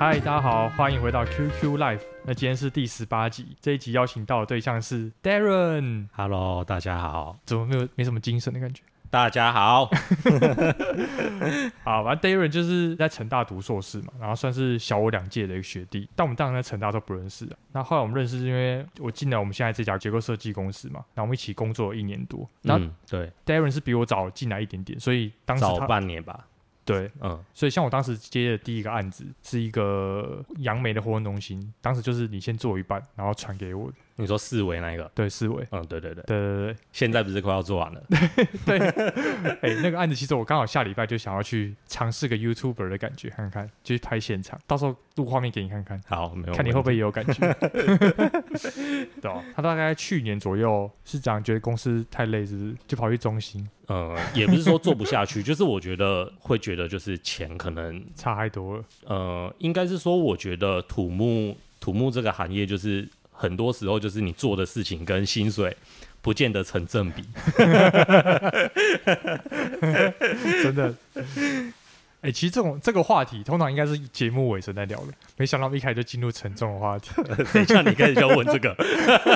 嗨，大家好，欢迎回到 QQ Life。那今天是第十八集，这一集邀请到的对象是 Darren。Hello，大家好。怎么没有没什么精神的感觉？大家好。好，反正 Darren 就是在成大读硕士嘛，然后算是小我两届的一个学弟。但我们当然在成大都不认识啊。那后来我们认识是因为我进来我们现在这家结构设计公司嘛，然后我们一起工作了一年多。嗯，对。Darren 是比我早进来一点点，所以当时早半年吧。对，嗯，所以像我当时接的第一个案子是一个杨梅的活动中心，当时就是你先做一半，然后传给我。你说四维那一个？对，四维。嗯，对对对，对对对。现在不是快要做完了？对。哎、欸，那个案子其实我刚好下礼拜就想要去尝试个 YouTuber 的感觉，看看，就去拍现场，到时候录画面给你看看。好，没有。看你会不会也有感觉？对、哦、他大概去年左右是这样，觉得公司太累，是不是？就跑去中心。呃，也不是说做不下去，就是我觉得会觉得就是钱可能差太多了。呃，应该是说，我觉得土木土木这个行业就是。很多时候就是你做的事情跟薪水不见得成正比，真的。哎、欸，其实这种这个话题通常应该是节目尾声在聊的，没想到一开始就进入沉重的话题。等一下你开始就问这个？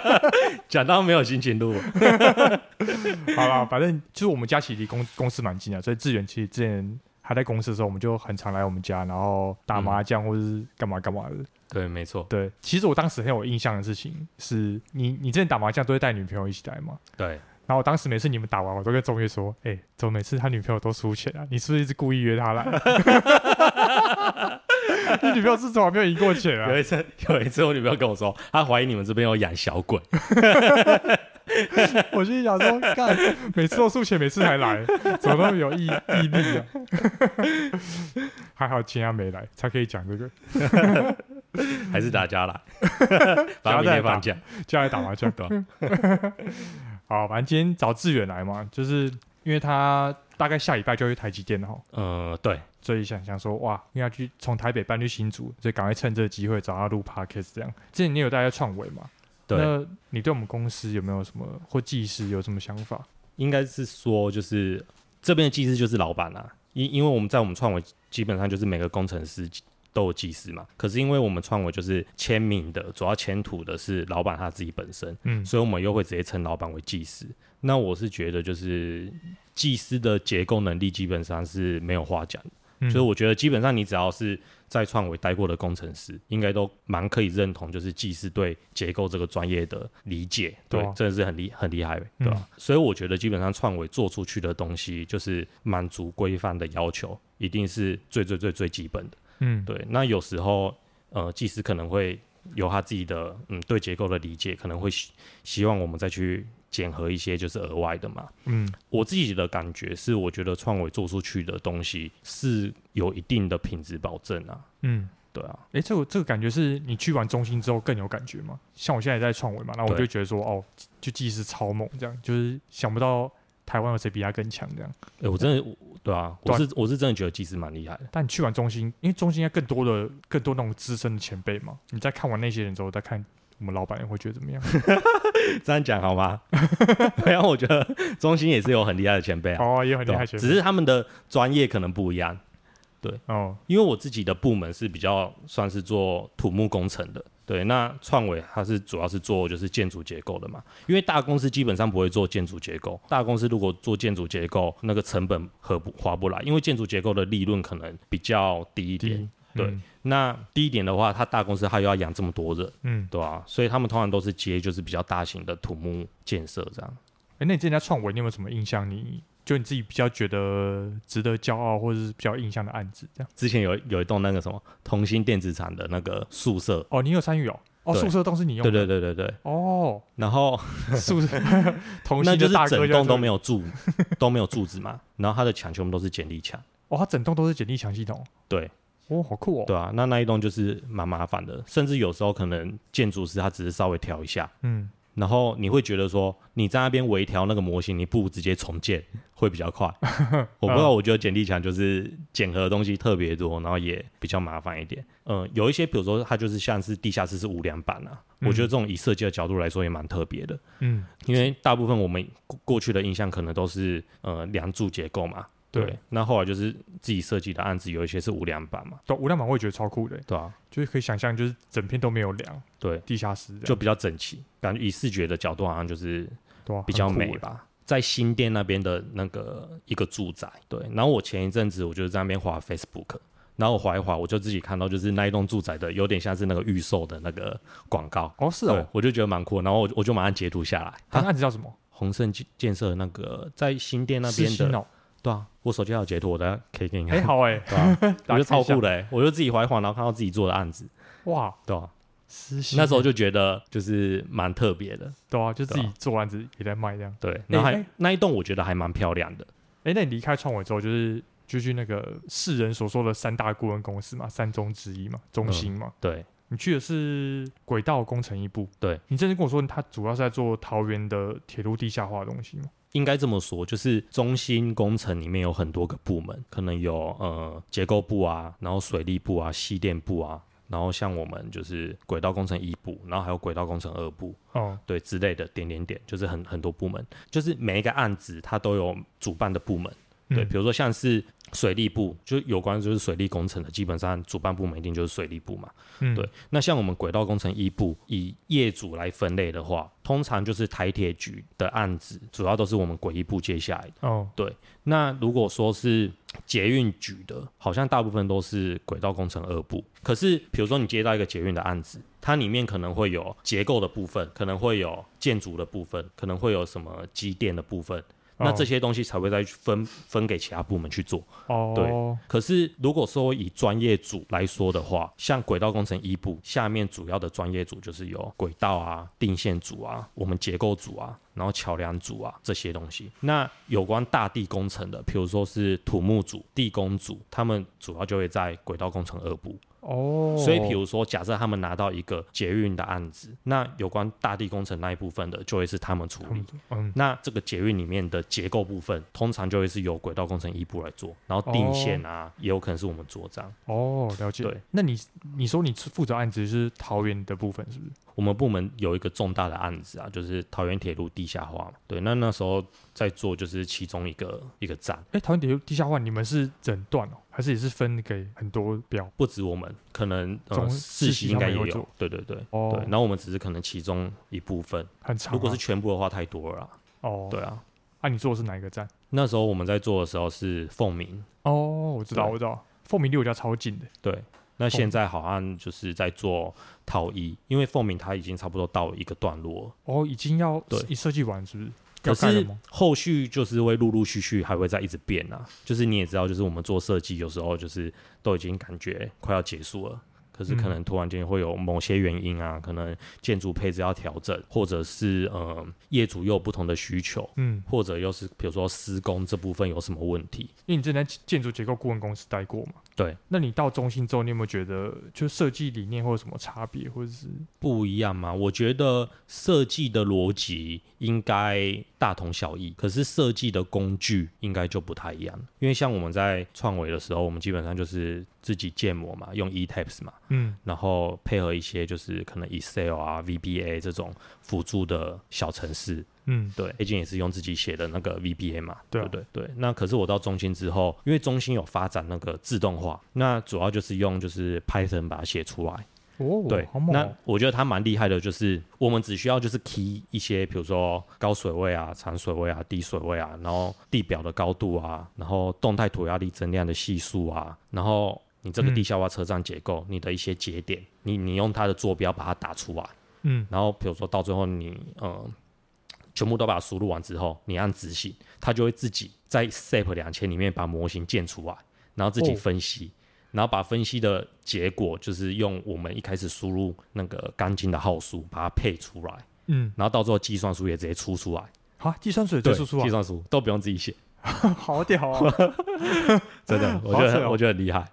讲到没有心情录。好了，反正就是我们家其实离公公司蛮近的，所以志远其实之前还在公司的时候，我们就很常来我们家，然后打麻将或者是干嘛干嘛的。对，没错。对，其实我当时很有印象的事情是你，你之前打麻将都会带女朋友一起来吗？对。然后我当时每次你们打完，我都跟中岳说：“哎、欸，怎么每次他女朋友都输钱啊？你是不是一直故意约他来？你女朋友是从来没有赢过钱啊？”有一次，有一次我女朋友跟我说，她怀疑你们这边有养小鬼。我心想说，干，每次都输钱，每次还来，怎么那么有毅毅力啊？还好今天没来，才可以讲这个。还是大家来，明天放假，就来打麻将的。好，反正今天找志远来嘛，就是因为他大概下礼拜就会去台积电了哈。呃，对，所以想想说，哇，应该去从台北搬去新竹，所以赶快趁这个机会找他录 Podcast 这样。之前你有大家创维嘛？对。那你对我们公司有没有什么或技师有什么想法？应该是说，就是这边的技师就是老板啊，因因为我们在我们创维基本上就是每个工程师。都有技师嘛？可是因为我们创维就是签名的，主要签图的是老板他自己本身，嗯，所以我们又会直接称老板为技师。那我是觉得就是技师的结构能力基本上是没有话讲所以我觉得基本上你只要是在创维待过的工程师，应该都蛮可以认同，就是技师对结构这个专业的理解，对，真的是很厉很厉害，对吧？嗯，所以我觉得基本上创维做出去的东西就是满足规范的要求，一定是最最最最基本的。嗯，对，那有时候，呃，技师可能会有他自己的，嗯，对结构的理解，可能会希希望我们再去检核一些，就是额外的嘛。嗯，我自己的感觉是，我觉得创维做出去的东西是有一定的品质保证啊。嗯，对啊。哎、欸，这个这个感觉是你去完中心之后更有感觉吗？像我现在在创维嘛，那我就觉得说，哦，就技师超猛，这样就是想不到。台湾有谁比他更强？这样，哎、欸，我真的，对啊，我是我是真的觉得技师蛮厉害的。但你去完中心，因为中心应该更多的、更多那种资深的前辈嘛。你再看完那些人之后，再看我们老板，会觉得怎么样？这样讲好吗？然后我觉得中心也是有很厉害的前辈啊，哦，也很厉害前辈，只是他们的专业可能不一样。对，哦，因为我自己的部门是比较算是做土木工程的。对，那创维它是主要是做就是建筑结构的嘛，因为大公司基本上不会做建筑结构，大公司如果做建筑结构，那个成本合不划不来，因为建筑结构的利润可能比较低一点。嗯、对，那低一点的话，它大公司它又要养这么多人，嗯，对啊，所以他们通常都是接就是比较大型的土木建设这样。哎，那你之前在创维，你有没有什么印象？你就你自己比较觉得值得骄傲，或者是比较印象的案子，这样。之前有有一栋那个什么同心电子厂的那个宿舍哦，你有参与哦？哦，宿舍都是你用的？对对对对对。哦，然后 宿舍 同心就，那就是整栋都没有柱，都没有柱子嘛。然后它的墙全部都是剪力墙。哦，它整栋都是剪力墙系统。对。哦，好酷哦。对啊，那那一栋就是蛮麻烦的，甚至有时候可能建筑师他只是稍微调一下，嗯。然后你会觉得说，你在那边微调那个模型，你不如直接重建会比较快。我不知道，我觉得剪力墙就是剪核的东西特别多，然后也比较麻烦一点。嗯，有一些比如说它就是像是地下室是无梁板啊，嗯、我觉得这种以设计的角度来说也蛮特别的。嗯，因为大部分我们过去的印象可能都是呃梁柱结构嘛。对，那后来就是自己设计的案子，有一些是无梁板嘛。对，无梁板我也觉得超酷的。对啊，就是可以想象，就是整片都没有梁。对，地下室就比较整齐，感觉以视觉的角度好像就是比较美吧。啊、在新店那边的那个一个住宅，对。然后我前一阵子我就在那边滑 Facebook。然后我滑一滑，我就自己看到，就是那一栋住宅的有点像是那个预售的那个广告。哦，是哦，我就觉得蛮酷。然后我我就马上截图下来。它案子叫什么？宏盛建设那个在新店那边的。哦、对啊，我手机还有截图，我等下可以给你看。哎、欸，好哎、欸，对啊，我觉得超酷的、欸。我就自己滑一滑，然后看到自己做的案子。哇，对啊，那时候就觉得就是蛮特别的。对啊，就自己做案子也在卖这样。对，然后还、欸、那一栋我觉得还蛮漂亮的。哎、欸，那你离开创伟之后就是。就去那个世人所说的三大顾问公司嘛，三中之一嘛，中心嘛。嗯、对，你去的是轨道工程一部。对，你之前跟我说，他主要是在做桃园的铁路地下化的东西吗？应该这么说，就是中心工程里面有很多个部门，可能有呃结构部啊，然后水利部啊，西电部啊，然后像我们就是轨道工程一部，然后还有轨道工程二部。哦，对，之类的点点点，就是很很多部门，就是每一个案子它都有主办的部门。对，比如说像是。水利部就有关就是水利工程的，基本上主办部门一定就是水利部嘛。嗯，对。那像我们轨道工程一部，以业主来分类的话，通常就是台铁局的案子，主要都是我们轨一部接下来的。哦，对。那如果说是捷运局的，好像大部分都是轨道工程二部。可是，比如说你接到一个捷运的案子，它里面可能会有结构的部分，可能会有建筑的部分，可能会有什么机电的部分。那这些东西才会再分分给其他部门去做。哦，对。可是如果说以专业组来说的话，像轨道工程一部下面主要的专业组就是有轨道啊、定线组啊、我们结构组啊，然后桥梁组啊这些东西。那有关大地工程的，比如说是土木组、地工组，他们主要就会在轨道工程二部。哦，所以比如说，假设他们拿到一个捷运的案子，那有关大地工程那一部分的，就会是他们处理。嗯，那这个捷运里面的结构部分，通常就会是由轨道工程一部来做，然后定线啊，也有可能是我们做这样。哦，了解。对，那你你说你负责案子是桃园的部分，是不是？我们部门有一个重大的案子啊，就是桃园铁路地下化嘛。对，那那时候在做就是其中一个一个站。哎、欸，桃园铁路地下化，你们是整段哦，还是也是分给很多表？不止我们，可能呃世袭应该也有。对对对，哦，对。然后我们只是可能其中一部分，很长、啊。如果是全部的话，太多了啦。哦，对啊。啊，你做的是哪一个站？那时候我们在做的时候是凤鸣。哦，我知道，我知道，凤鸣离我家超近的。对。那现在好像就是在做套一，因为凤鸣它已经差不多到一个段落哦，已经要对，设计完是不是？可是后续就是会陆陆续续还会再一直变啊，就是你也知道，就是我们做设计有时候就是都已经感觉快要结束了。可是可能突然间会有某些原因啊，嗯、可能建筑配置要调整，或者是呃业主又有不同的需求，嗯，或者又是比如说施工这部分有什么问题？因为你之前在建筑结构顾问公司待过嘛，对。那你到中心之后，你有没有觉得就设计理念会有什么差别，或者是不一样吗？我觉得设计的逻辑应该大同小异，可是设计的工具应该就不太一样。因为像我们在创维的时候，我们基本上就是。自己建模嘛，用 ETABS 嘛，嗯，然后配合一些就是可能 Excel 啊、VBA 这种辅助的小程式，嗯，对，Agent 也是用自己写的那个 VBA 嘛，对不、啊、对？对，那可是我到中心之后，因为中心有发展那个自动化，那主要就是用就是 Python 把它写出来。哦，对，哦、那我觉得它蛮厉害的，就是我们只需要就是 key 一些，比如说高水位啊、长水位啊、低水位啊，然后地表的高度啊，然后动态土压力增量的系数啊，然后你这个地下化车站结构，嗯、你的一些节点，你你用它的坐标把它打出来，嗯，然后比如说到最后你呃全部都把它输入完之后，你按执行，它就会自己在 SAP 两千里面把模型建出来，然后自己分析。哦然后把分析的结果，就是用我们一开始输入那个钢筋的号数，把它配出来。嗯，然后到最后计算书也直接出出来。好，计算书也直接出出来。计算书都不用自己写，好屌啊！真的，我觉得我觉得很厉害。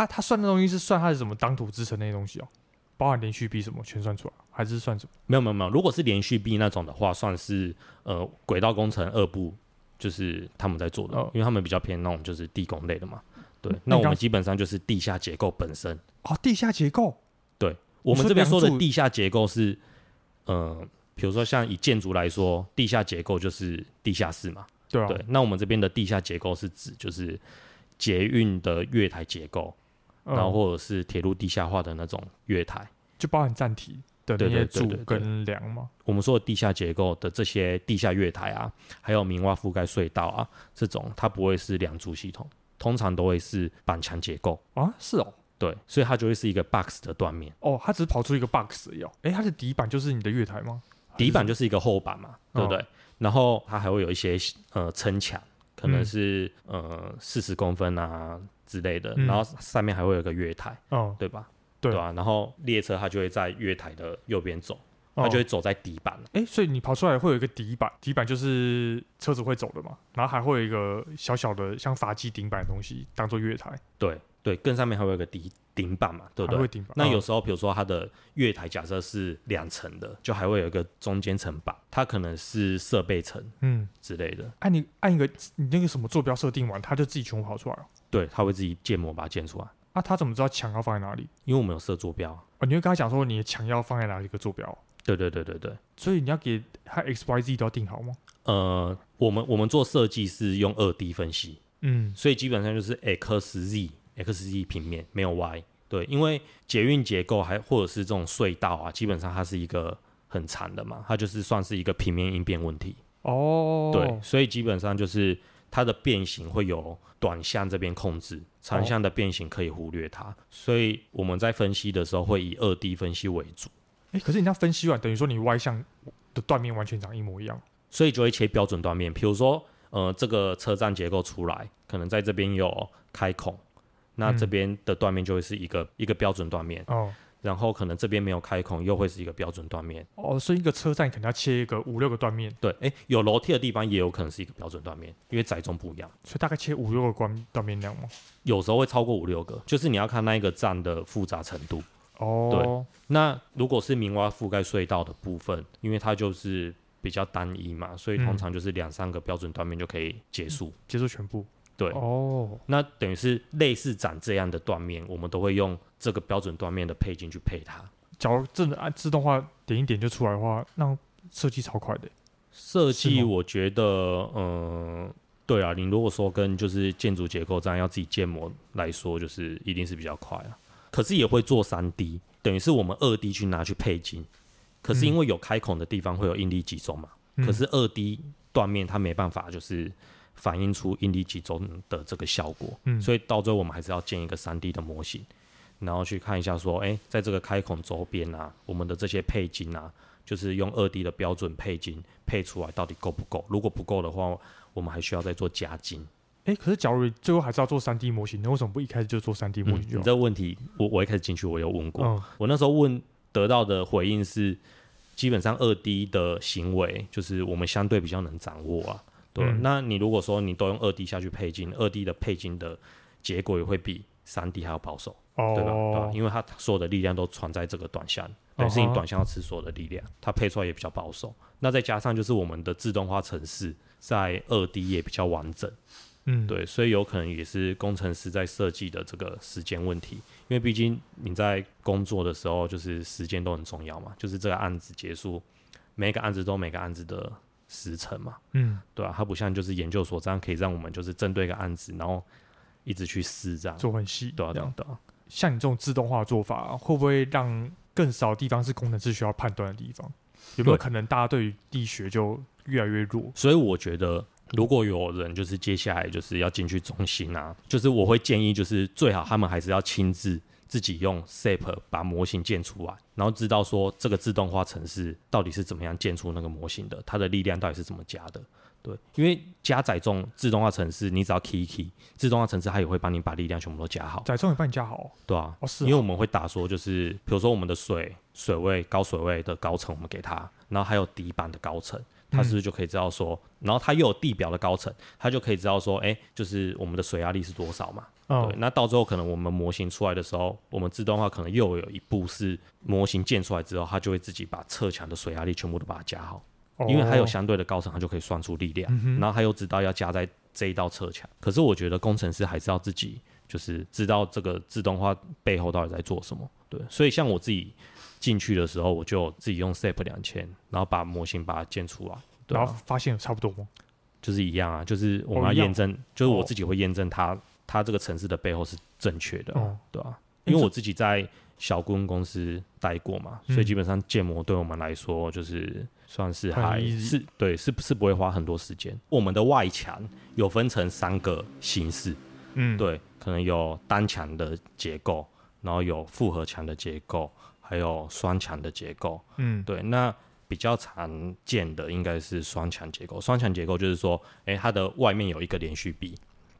他他算的东西是算他是什么当土之城那些东西哦，包含连续币什么全算出来，还是算什么？没有没有没有，如果是连续币那种的话，算是呃轨道工程二部，就是他们在做的，因为他们比较偏那种就是地工类的嘛。对，那我们基本上就是地下结构本身。哦，地下结构。对，我们这边说的地下结构是，呃，比如说像以建筑来说，地下结构就是地下室嘛。对啊。对，那我们这边的地下结构是指就是捷运的月台结构，嗯、然后或者是铁路地下化的那种月台，就包含站体的那些柱跟梁嘛。我们说的地下结构的这些地下月台啊，还有明挖覆盖隧道啊，这种它不会是梁柱系统，通常都会是板墙结构啊。是哦。对，所以它就会是一个 box 的断面。哦，它只是跑出一个 box 一样。哎，它的底板就是你的月台吗？底板就是一个厚板嘛，对不对？哦、然后它还会有一些呃撑墙，可能是、嗯、呃四十公分啊之类的。嗯、然后上面还会有一个月台，哦，对吧？对，对吧？然后列车它就会在月台的右边走，它就会走在底板。哎、哦，所以你跑出来会有一个底板，底板就是车子会走的嘛。然后还会有一个小小的像发机顶板的东西当做月台。对。对，更上面还会有个底顶板嘛，对不对？那有时候，比如说它的月台假设是两层的，就还会有一个中间层板，它可能是设备层，嗯之类的。按、啊、你按一个你那个什么坐标设定完，它就自己全部跑出来了。对，它会自己建模把它建出来。啊，他怎么知道墙要放在哪里？因为我们有设坐标。哦，你会跟他讲说你的墙要放在哪里一个坐标？对对对对对。所以你要给他 X、Y、Z 都要定好吗？呃，我们我们做设计是用二 D 分析，嗯，所以基本上就是 X、Z。X Z 平面没有 Y，对，因为捷运结构还或者是这种隧道啊，基本上它是一个很长的嘛，它就是算是一个平面应变问题哦。对，所以基本上就是它的变形会有短向这边控制，长向的变形可以忽略它。哦、所以我们在分析的时候会以二 D 分析为主。哎、欸，可是你要分析完，等于说你 Y 向的断面完全长一模一样，所以就会切标准断面。比如说，呃，这个车站结构出来，可能在这边有开孔。那这边的断面就会是一个、嗯、一个标准断面哦，然后可能这边没有开孔，又会是一个标准断面哦，所以一个车站可能要切一个五六个断面。对，哎，有楼梯的地方也有可能是一个标准断面，因为载重不一样，所以大概切五六个关断面量吗？有时候会超过五六个，就是你要看那一个站的复杂程度哦。对，那如果是明挖覆盖隧道的部分，因为它就是比较单一嘛，所以通常就是两三个标准断面就可以结束，结束全部。对哦，那等于是类似长这样的断面，我们都会用这个标准断面的配件去配它。假如真的按自动化点一点就出来的话，那设计超快的。设计我觉得，嗯、呃，对啊，你如果说跟就是建筑结构这样要自己建模来说，就是一定是比较快啊。可是也会做三 D，等于是我们二 D 去拿去配筋。可是因为有开孔的地方会有应力集中嘛，嗯、可是二 D 断面它没办法就是。反映出应力集中的这个效果，嗯，所以到最后我们还是要建一个三 D 的模型，然后去看一下说，哎、欸，在这个开孔周边啊，我们的这些配筋啊，就是用二 D 的标准配筋配出来到底够不够？如果不够的话，我们还需要再做加筋。哎、欸，可是假如最后还是要做三 D 模型，那为什么不一开始就做三 D 模型、嗯？你这个问题，我我一开始进去我有问过，嗯、我那时候问得到的回应是，基本上二 D 的行为就是我们相对比较能掌握啊。对，嗯、那你如果说你都用二 D 下去配金，二 D 的配金的结果也会比三 D 还要保守，哦、对吧？对吧？因为它所有的力量都传在这个短箱，等于是你短向要吃所有的力量，它配出来也比较保守。那再加上就是我们的自动化程式在二 D 也比较完整，嗯，对，所以有可能也是工程师在设计的这个时间问题，因为毕竟你在工作的时候就是时间都很重要嘛，就是这个案子结束，每个案子都每个案子的。时程嘛，嗯，对啊，它不像就是研究所这样可以让我们就是针对一个案子，然后一直去试这样做很细，对啊，对啊，对啊。像你这种自动化做法，会不会让更少地方是工程师需要判断的地方？有没有可能大家对于力学就越来越弱？所以我觉得，如果有人就是接下来就是要进去中心啊，就是我会建议，就是最好他们还是要亲自。自己用 SAP 把模型建出来，然后知道说这个自动化程式到底是怎么样建出那个模型的，它的力量到底是怎么加的？对，因为加载重自动化程式，你只要 key key，自动化程式它也会帮你把力量全部都加好。载重也帮你加好？对啊，哦是，因为我们会打说，就是比如说我们的水水位高水位的高层，我们给它，然后还有底板的高层，它是不是就可以知道说，然后它又有地表的高层，它就可以知道说，哎，就是我们的水压力是多少嘛？对，那到最后可能我们模型出来的时候，我们自动化可能又有一步是模型建出来之后，它就会自己把侧墙的水压力全部都把它加好，因为它有相对的高层，它就可以算出力量，然后它又知道要加在这一道侧墙。可是我觉得工程师还是要自己就是知道这个自动化背后到底在做什么。对，所以像我自己进去的时候，我就自己用 SAP 两千，然后把模型把它建出来，然后发现差不多吗？就是一样啊，就是我们要验证，就是我自己会验证它，它这个城市的背后是正确的，哦、对吧、啊？因为我自己在小顾问公司待过嘛，所以基本上建模对我们来说就是算是还是对，是是不会花很多时间。我们的外墙有分成三个形式，嗯，对，可能有单墙的结构，然后有复合墙的结构，还有双墙的结构，嗯，对，那。比较常见的应该是双墙结构。双墙结构就是说，诶、欸，它的外面有一个连续壁，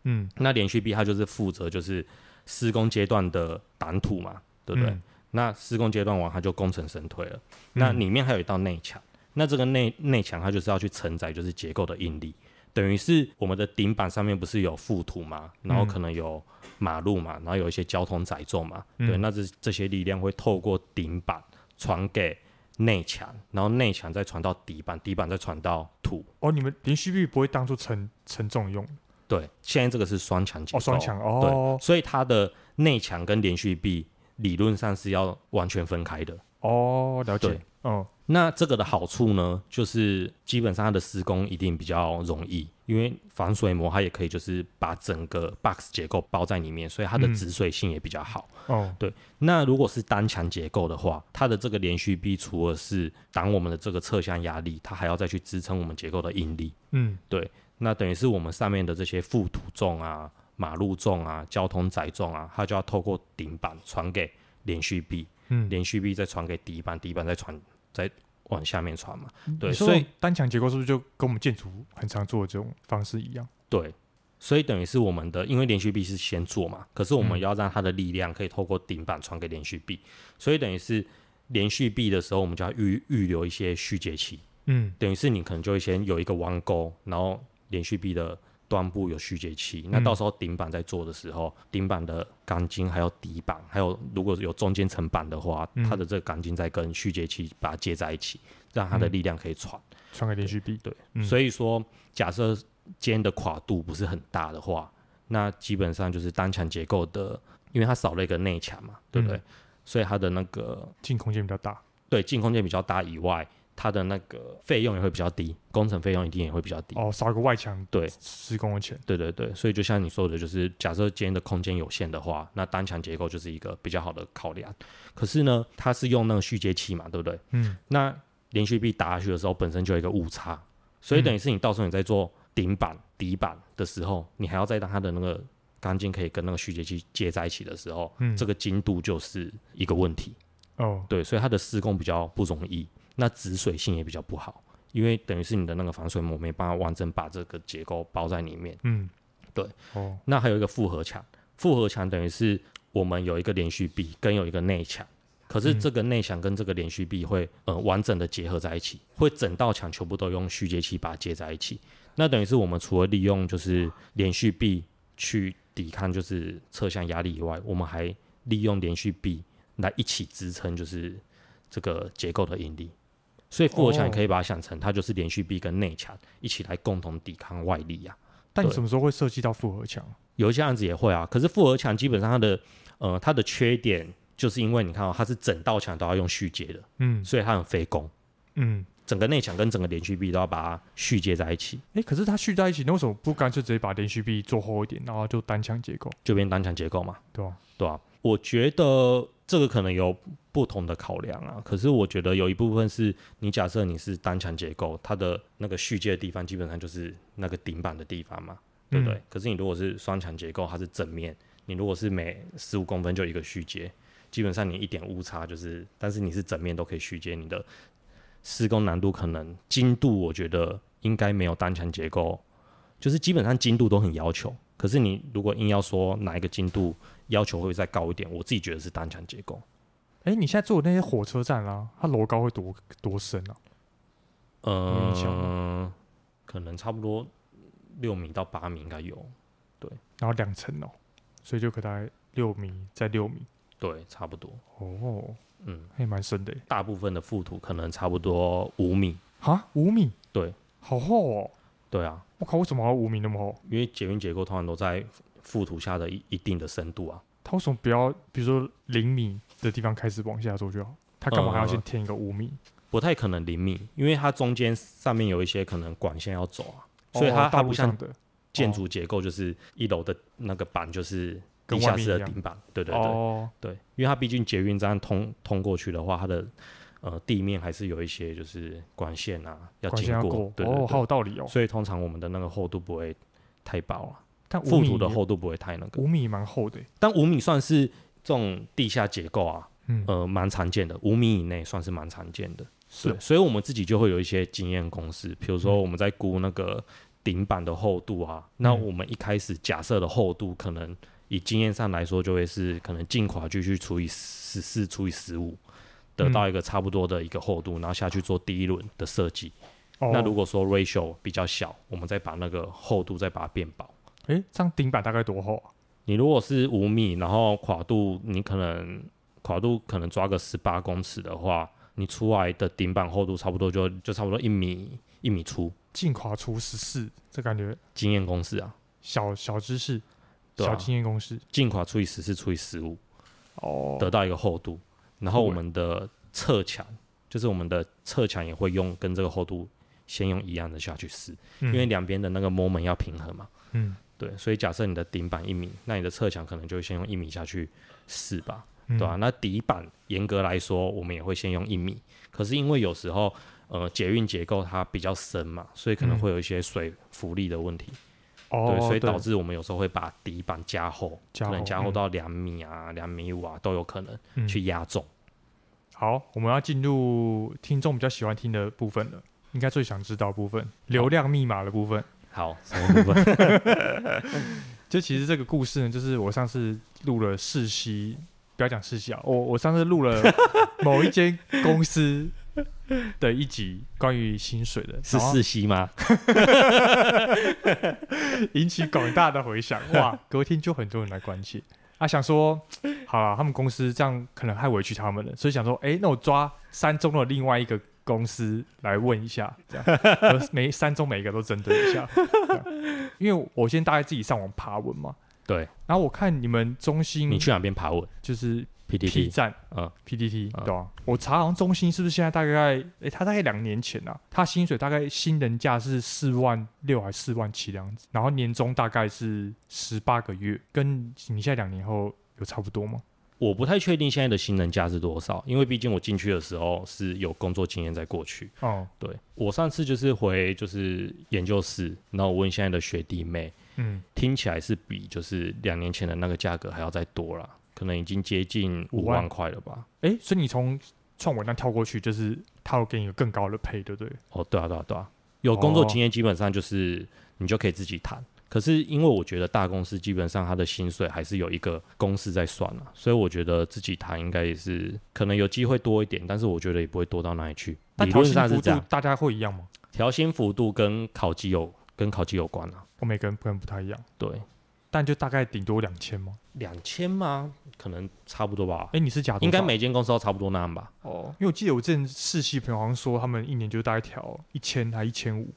嗯，那连续壁它就是负责就是施工阶段的挡土嘛，对不对？嗯、那施工阶段完，它就功成身退了。嗯、那里面还有一道内墙，那这个内内墙它就是要去承载就是结构的应力，等于是我们的顶板上面不是有覆土嘛，然后可能有马路嘛，然后有一些交通载重嘛，嗯、对，那这这些力量会透过顶板传给。内墙，然后内墙再传到底板，底板再传到土。哦，你们连续壁不会当做承承重用？对，现在这个是双墙结构。哦，双墙哦。对，所以它的内墙跟连续壁理论上是要完全分开的。哦，了解。对哦，那这个的好处呢，就是基本上它的施工一定比较容易。因为防水膜它也可以就是把整个 box 结构包在里面，所以它的止水性也比较好。嗯、哦，对。那如果是单墙结构的话，它的这个连续壁除了是挡我们的这个侧向压力，它还要再去支撑我们结构的应力。嗯，对。那等于是我们上面的这些覆土重啊、马路重啊、交通载重啊，它就要透过顶板传给连续壁，嗯，连续壁再传给底板，底板再传再。往下面传嘛，对，所以单墙结构是不是就跟我们建筑很常做的这种方式一样？对，所以等于是我们的，因为连续壁是先做嘛，可是我们要让它的力量可以透过顶板传给连续壁，嗯、所以等于是连续壁的时候，我们就要预预留一些续接器，嗯，等于是你可能就会先有一个弯钩，然后连续壁的。端部有续接器，那到时候顶板在做的时候，顶、嗯、板的钢筋还有底板，还有如果有中间层板的话，嗯、它的这个钢筋在跟续接器把它接在一起，让它的力量可以传传给连续壁。对，嗯、所以说假设间的跨度不是很大的话，那基本上就是单墙结构的，因为它少了一个内墙嘛，对不对？嗯、所以它的那个进空间比较大。对，进空间比较大以外。它的那个费用也会比较低，工程费用一定也会比较低。哦，少一个外墙，对，施工的钱。对对对，所以就像你说的，就是假设今天的空间有限的话，那单墙结构就是一个比较好的考量。可是呢，它是用那个续接器嘛，对不对？嗯。那连续壁打下去的时候，本身就有一个误差，所以等于是你到时候你在做顶板、底板的时候，你还要再让它的那个钢筋可以跟那个续接器接在一起的时候，嗯，这个精度就是一个问题。哦。对，所以它的施工比较不容易。那止水性也比较不好，因为等于是你的那个防水膜没办法完整把这个结构包在里面。嗯，对。哦，那还有一个复合墙，复合墙等于是我们有一个连续壁跟有一个内墙，可是这个内墙跟这个连续壁会呃完整的结合在一起，会整道墙全部都用续接器把它接在一起。那等于是我们除了利用就是连续壁去抵抗就是侧向压力以外，我们还利用连续壁来一起支撑就是这个结构的引力。所以复合墙你可以把它想成，它就是连续壁跟内墙一起来共同抵抗外力呀、啊。但你什么时候会涉及到复合墙？有一些案子也会啊。可是复合墙基本上它的呃它的缺点，就是因为你看到、哦、它是整道墙都要用续接的，嗯，所以它很费工，嗯，整个内墙跟整个连续壁都要把它续接在一起。诶、欸，可是它续在一起，那为什么不干脆直接把连续壁做厚一点，然后就单墙结构，就变单墙结构嘛？对啊，对啊。我觉得这个可能有不同的考量啊，可是我觉得有一部分是你假设你是单墙结构，它的那个续接的地方基本上就是那个顶板的地方嘛，对不对？嗯、可是你如果是双墙结构，它是整面，你如果是每十五公分就一个续接，基本上你一点误差就是，但是你是整面都可以续接，你的施工难度可能精度，我觉得应该没有单墙结构，就是基本上精度都很要求。可是你如果硬要说哪一个精度要求会再高一点，我自己觉得是单墙结构。哎、欸，你现在做的那些火车站啊，它楼高会多多深啊？嗯，可能差不多六米到八米应该有。对，然后两层哦，所以就可大概六米再六米。对，差不多。哦，嗯，还蛮深的。大部分的覆土可能差不多五米。啊，五米？对，好厚哦。对啊，我靠，为什么要五米那么厚？因为捷运结构通常都在覆土下的一一定的深度啊。他为什么不要，比如说零米的地方开始往下做就好？他干嘛还要先填一个五米？不太可能零米，因为它中间上面有一些可能管线要走啊。所以它它不像的建筑结构，就是一楼的那个板就是地下室的顶板，对对对、哦、对，因为它毕竟捷运站通通过去的话，它的呃地面还是有一些就是管线啊要经过，过对，对，对，哦，好有道理哦。所以通常我们的那个厚度不会太薄啊，但覆土的厚度不会太那个，五米蛮厚的，但五米算是这种地下结构啊，嗯、呃蛮常见的，五米以内算是蛮常见的。是，所以我们自己就会有一些经验公式，比如说我们在估那个顶板的厚度啊，嗯、那我们一开始假设的厚度，可能以经验上来说，就会是可能进跨距去除以十四除以十五，得到一个差不多的一个厚度，然后下去做第一轮的设计。哦、那如果说 ratio 比较小，我们再把那个厚度再把它变薄。诶、欸，这样顶板大概多厚啊？你如果是五米，然后跨度你可能跨度可能抓个十八公尺的话。你出来的顶板厚度差不多就就差不多一米一米粗，进跨除十四，这感觉经验公式啊，小小知识，小经验公式，进跨除以十四除以十五，哦，得到一个厚度，然后我们的侧墙，就是我们的侧墙也会用跟这个厚度先用一样的下去试，嗯、因为两边的那个 moment 要平衡嘛，嗯，对，所以假设你的顶板一米，那你的侧墙可能就会先用一米下去试吧。对啊，那底板严格来说，我们也会先用一米。可是因为有时候，呃，捷运结构它比较深嘛，所以可能会有一些水浮力的问题。哦、对，所以导致我们有时候会把底板加厚，加厚可能加厚到两米啊、两、嗯、米五啊都有可能去压重、嗯。好，我们要进入听众比较喜欢听的部分了，应该最想知道部分，流量密码的部分。好，什么部分？就其实这个故事呢，就是我上次录了世袭。不要讲世熙啊！我我上次录了 某一间公司的一集关于薪水的，是世袭吗？引起广大的回响，哇！隔天就很多人来关切啊，想说好了，他们公司这样可能太委屈他们了，所以想说，哎、欸，那我抓三中的另外一个公司来问一下，这样每三中每一个都针对一下，因为我先大概自己上网爬文嘛。对，然后我看你们中心，你去哪边爬文？就是 PTT 站，嗯，PTT，对吧？我查好像中心是不是现在大概，诶，他大概两年前啊，他薪水大概新人价是四万六还是四万七这样子，然后年终大概是十八个月，跟你现在两年后有差不多吗？我不太确定现在的新人价是多少，因为毕竟我进去的时候是有工作经验在过去。哦，对，我上次就是回就是研究室，然后我问现在的学弟妹。嗯，听起来是比就是两年前的那个价格还要再多了，可能已经接近五万块了吧？哎、欸，所以你从创维那跳过去，就是他会给你一个更高的配，对不对？哦，对啊，对啊，对啊，有工作经验基本上就是你就可以自己谈。哦、可是因为我觉得大公司基本上他的薪水还是有一个公式在算了，所以我觉得自己谈应该也是可能有机会多一点，但是我觉得也不会多到哪里去。理论上是这样，大家会一样吗？调薪幅度跟考绩有跟考绩有关啊。我每个人可能不太一样，对，但就大概顶多两千吗？两千吗？可能差不多吧。哎、欸，你是假？应该每间公司都差不多那样吧？哦，因为我记得我之前试戏朋友好像说，他们一年就大概调一千还一千五。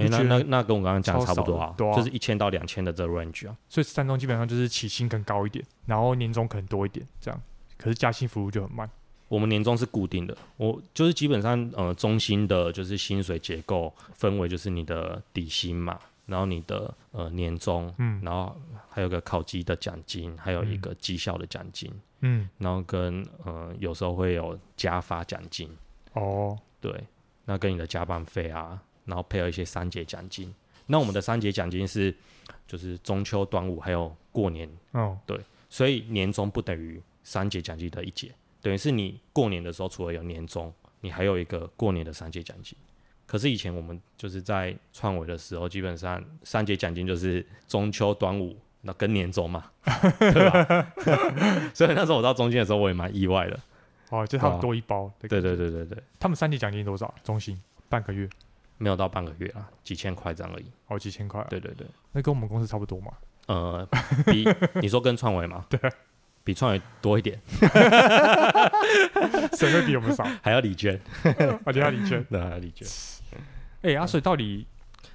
哎、欸，那那那跟我刚刚讲差不多啊，啊就是一千到两千的这个 range 啊。所以三中基本上就是起薪更高一点，然后年终可能多一点这样，可是加薪幅度就很慢。我们年终是固定的，我就是基本上呃中心的就是薪水结构分为就是你的底薪嘛。然后你的呃年终，嗯，然后还有个考级的奖金，还有一个绩效的奖金，嗯，然后跟呃有时候会有加发奖金，哦，对，那跟你的加班费啊，然后配合一些三节奖金。那我们的三节奖金是就是中秋、端午还有过年，哦，对，所以年终不等于三节奖金的一节，等于是你过年的时候除了有年终，你还有一个过年的三节奖金。可是以前我们就是在创维的时候，基本上三节奖金就是中秋、端午，那跟年终嘛，对吧？所以那时候我到中间的时候，我也蛮意外的。哦，就他们多一包。对对对对对。他们三节奖金多少？中心半个月？没有到半个月啊，几千块这样而已。哦，几千块。对对对。那跟我们公司差不多嘛？呃，比 你说跟创维嘛？对。比创维多一点，谁会比我们少？还要李娟，而且要李娟，对，还要李娟。哎，阿水到底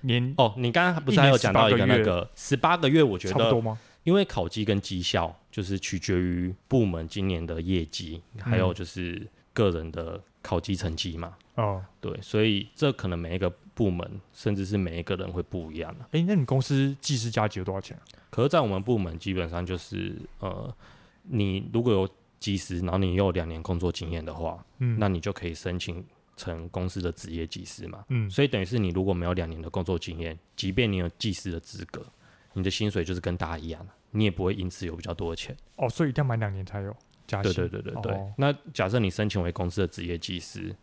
年哦？你刚刚不是还有讲到一个那个十八个月？我觉得差不多吗？因为考绩跟绩效就是取决于部门今年的业绩，还有就是个人的考级成绩嘛。哦，对，所以这可能每一个部门，甚至是每一个人会不一样的。哎，那你公司技师加级有多少钱啊？可是，在我们部门基本上就是，呃，你如果有技师，然后你有两年工作经验的话，嗯，那你就可以申请成公司的职业技师嘛。嗯，所以等于是你如果没有两年的工作经验，即便你有技师的资格，你的薪水就是跟大家一样，你也不会因此有比较多的钱。哦，所以一定要满两年才有加薪。对对对对对。哦，那假设你申请为公司的职业技师，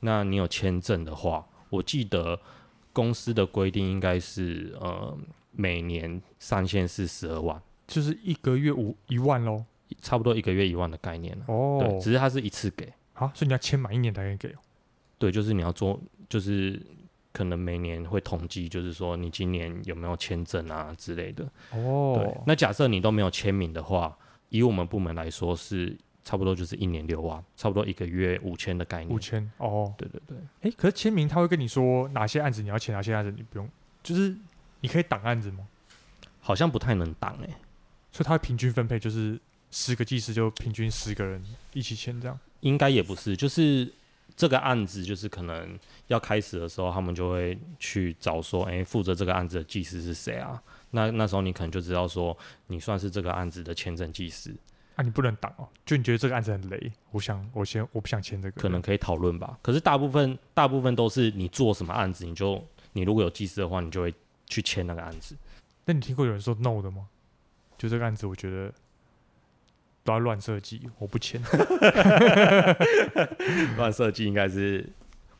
那你有签证的话，我记得公司的规定应该是呃每年上限是十二万，就是一个月五一万喽，差不多一个月一万的概念哦。对，只是它是一次给啊，所以你要签满一年才可以给哦。对，就是你要做，就是可能每年会统计，就是说你今年有没有签证啊之类的哦。对，那假设你都没有签名的话，以我们部门来说是。差不多就是一年六万，差不多一个月五千的概念。五千哦，对对对。哎，可是签名他会跟你说哪些案子你要签，哪些案子你不用，就是你可以挡案子吗？好像不太能挡哎，所以他会平均分配，就是十个技师就平均十个人一起签这样。应该也不是，就是这个案子就是可能要开始的时候，他们就会去找说，哎，负责这个案子的技师是谁啊？那那时候你可能就知道说，你算是这个案子的签证技师。那、啊、你不能挡哦，就你觉得这个案子很雷，我想我先我不想签这个，可能可以讨论吧。可是大部分大部分都是你做什么案子，你就你如果有技师的话，你就会去签那个案子。那你听过有人说 no 的吗？就这个案子，我觉得都要乱设计，我不签。乱设计应该是。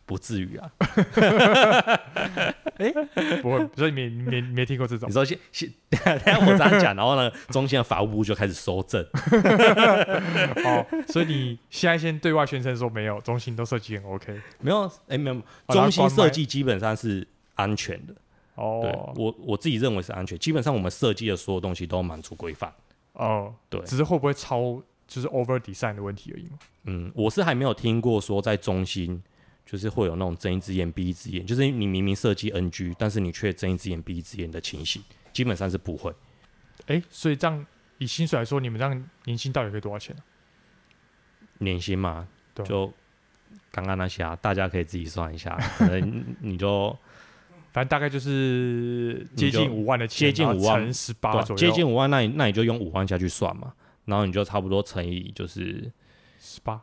不至于啊，哎、欸，不会，所以你没没没听过这种。你说先先，等下我这样讲，然后呢，中心的法务部就开始收证。哦，所以你现在先对外宣称说没有，中心都设计很 OK。没有，哎、欸，没有，中心设计基本上是安全的。哦，对我我自己认为是安全，基本上我们设计的所有东西都满足规范。哦，对，只是会不会超就是 over design 的问题而已嘛。嗯，我是还没有听过说在中心。就是会有那种睁一只眼闭一只眼，就是你明明设计 NG，但是你却睁一只眼闭一只眼的情形，基本上是不会。哎、欸，所以这样以薪水来说，你们这样年薪到底可以多少钱？年薪嘛，就刚刚那些啊，大家可以自己算一下，可能你 就反正大概就是接近五万的钱，接近五万乘十八左右，接近五万，那你那你就用五万下去算嘛，然后你就差不多乘以就是十八。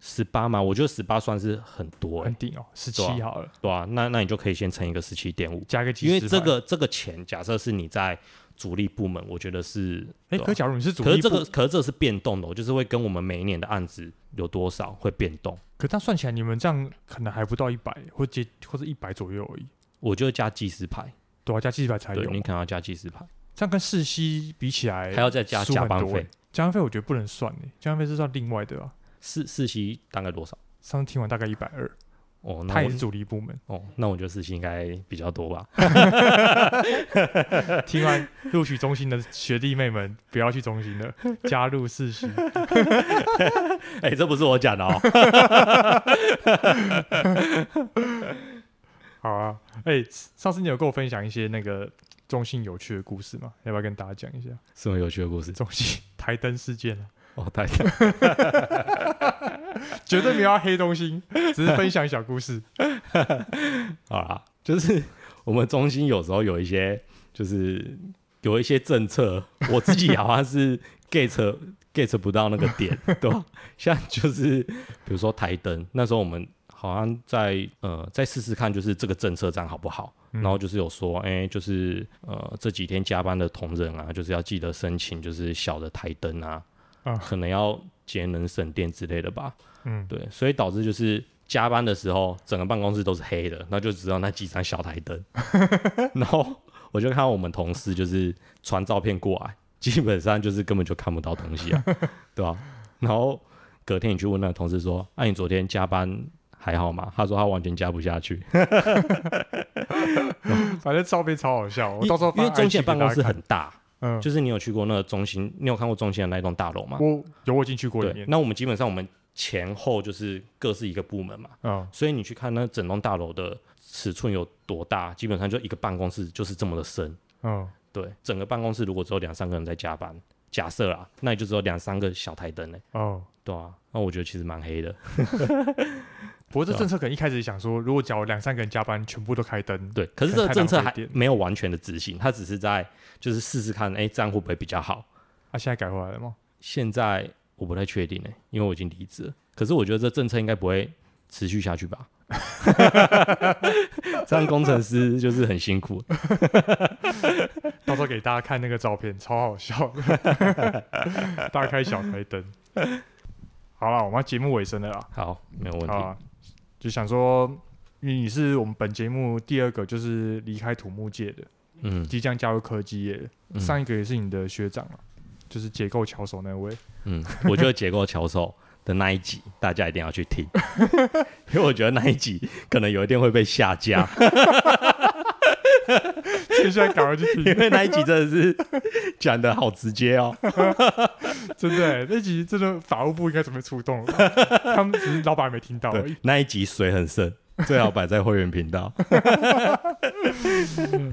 十八嘛，我觉得十八算是很多、欸，很顶哦，十七好了，对啊，那那你就可以先乘一个十七点五，加个几，因为这个这个钱，假设是你在主力部门，我觉得是，哎、欸，可假如你是主力，可是这个，可是这个是变动的、喔，就是会跟我们每一年的案子有多少会变动。可这样算起来，你们这样可能还不到一百，或接或者一百左右而已。我就加技师牌，对啊，加技师牌才有，你可能要加技师牌，这样跟世熙比起来，还要再加加班费，加班费我觉得不能算诶，加班费是算另外的啊。世世熙大概多少？上次听完大概一百二哦，他也是主力部门哦，那我觉得四期应该比较多吧。听完录取中心的学弟妹们，不要去中心了，加入四期。哎、欸，这不是我讲的哦。好啊，哎、欸，上次你有跟我分享一些那个中心有趣的故事吗？要不要跟大家讲一下？什么有趣的故事？中心台灯事件啊。哦，台灯，绝对没有要黑东西，只是分享小故事。好啦，就是我们中心有时候有一些，就是有一些政策，我自己好像是 get get 不到那个点，对吧？像就是比如说台灯，那时候我们好像在呃再试试看，就是这个政策这样好不好？嗯、然后就是有说，哎、欸，就是呃这几天加班的同仁啊，就是要记得申请，就是小的台灯啊。啊，可能要节能省电之类的吧。嗯，对，所以导致就是加班的时候，整个办公室都是黑的，那就只有那几盏小台灯。然后我就看到我们同事就是传照片过来，基本上就是根本就看不到东西啊，对吧、啊？然后隔天你去问那个同事说：“那、啊、你昨天加班还好吗？”他说他完全加不下去。反正照片超好笑，我到时候因为中线办公室很大。嗯，就是你有去过那个中心，你有看过中心的那一栋大楼吗？我有，我进去过里面。那我们基本上我们前后就是各是一个部门嘛，嗯，所以你去看那整栋大楼的尺寸有多大，基本上就一个办公室就是这么的深，嗯，对，整个办公室如果只有两三个人在加班，假设啊，那也就只有两三个小台灯嘞，哦，对啊，那我觉得其实蛮黑的。不过这政策可能一开始想说，如果只要两三个人加班，全部都开灯。对，可是这个政策还没有完全的执行，他只是在就是试试看，哎、欸，这样会不会比较好？啊，现在改回来了吗？现在我不太确定呢，因为我已经离职了。可是我觉得这政策应该不会持续下去吧？这样工程师就是很辛苦。到时候给大家看那个照片，超好笑的，大开小开灯。好了，我们节目尾声了啦。好，没有问题。就想说，因为你是我们本节目第二个就是离开土木界的，嗯，即将加入科技业。嗯、上一个也是你的学长啊，就是结构巧手那位。嗯，我觉得结构巧手的那一集大家一定要去听，因为我觉得那一集可能有一天会被下架。现在赶快去听，因为那一集真的是讲的好直接哦，真的，那集真的法务部应该准备出动了，他们只是老板还没听到而已。那一集水很深，最好摆在会员频道。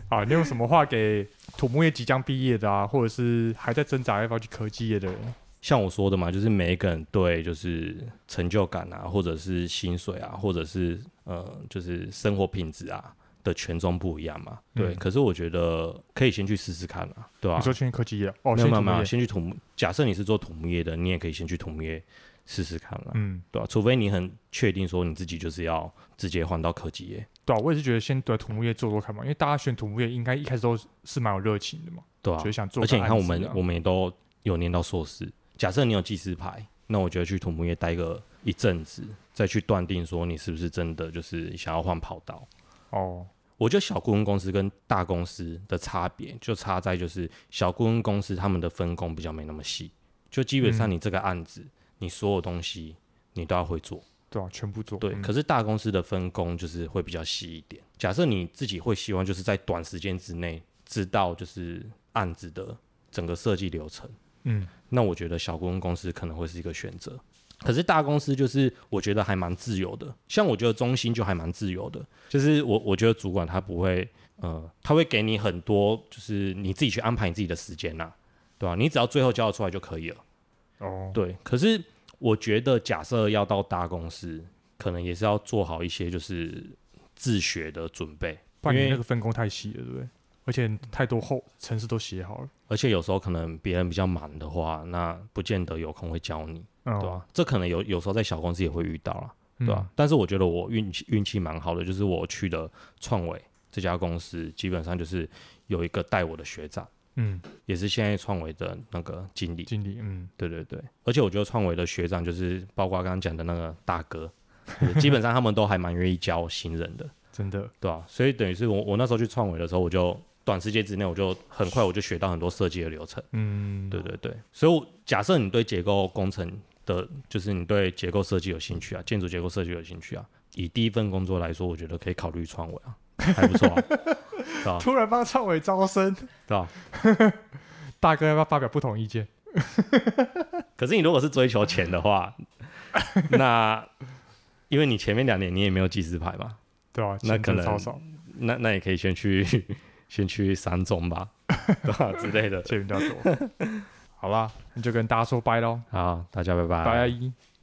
啊，你有什么话给土木业即将毕业的啊，或者是还在挣扎要不要去科技业的人？像我说的嘛，就是每一个人对就是成就感啊，或者是薪水啊，或者是呃，就是生活品质啊。的权重不一样嘛？对，嗯、可是我觉得可以先去试试看啊，对吧、啊？你说先去科技业哦，没有没有没有，先去土木。假设你是做土木业的，你也可以先去土木业试试看了，嗯，对吧、啊？除非你很确定说你自己就是要直接换到科技业，对啊，我也是觉得先对土木业做做看嘛，因为大家选土木业应该一开始都是蛮有热情的嘛，对啊，就想做。而且你看我们我们也都有念到硕士，假设你有技师牌，那我觉得去土木业待个一阵子，再去断定说你是不是真的就是想要换跑道哦。我觉得小顾问公司跟大公司的差别就差在就是小顾问公司他们的分工比较没那么细，就基本上你这个案子，嗯、你所有东西你都要会做，对啊，全部做。对，嗯、可是大公司的分工就是会比较细一点。假设你自己会希望就是在短时间之内知道就是案子的整个设计流程，嗯，那我觉得小顾问公司可能会是一个选择。可是大公司就是我觉得还蛮自由的，像我觉得中心就还蛮自由的，就是我我觉得主管他不会，呃，他会给你很多，就是你自己去安排你自己的时间呐，对吧？你只要最后交得出来就可以了。哦，对。可是我觉得假设要到大公司，可能也是要做好一些就是自学的准备，不然你那个分工太细了，对不对？而且太多后程式都写好了，而且有时候可能别人比较忙的话，那不见得有空会教你。对吧、啊？这可能有有时候在小公司也会遇到啦，对吧、啊？嗯、但是我觉得我运气运气蛮好的，就是我去的创维这家公司，基本上就是有一个带我的学长，嗯，也是现在创维的那个经理。经理，嗯，对对对。而且我觉得创维的学长就是包括刚刚讲的那个大哥，基本上他们都还蛮愿意教新人的，真的，对吧、啊？所以等于是我我那时候去创维的时候，我就。短时间之内，我就很快我就学到很多设计的流程。嗯，对对对。所以假设你对结构工程的，就是你对结构设计有兴趣啊，建筑结构设计有兴趣啊，以第一份工作来说，我觉得可以考虑创维啊，还不错啊。突然帮创维招生，对吧？大哥要不要发表不同意见？可是你如果是追求钱的话，那因为你前面两年你也没有技师牌嘛，对啊，那可能。那那也可以先去。先去三中吧，对 吧之类的，钱比较多。好啦，那就跟大家说拜喽。好，大家拜拜。拜。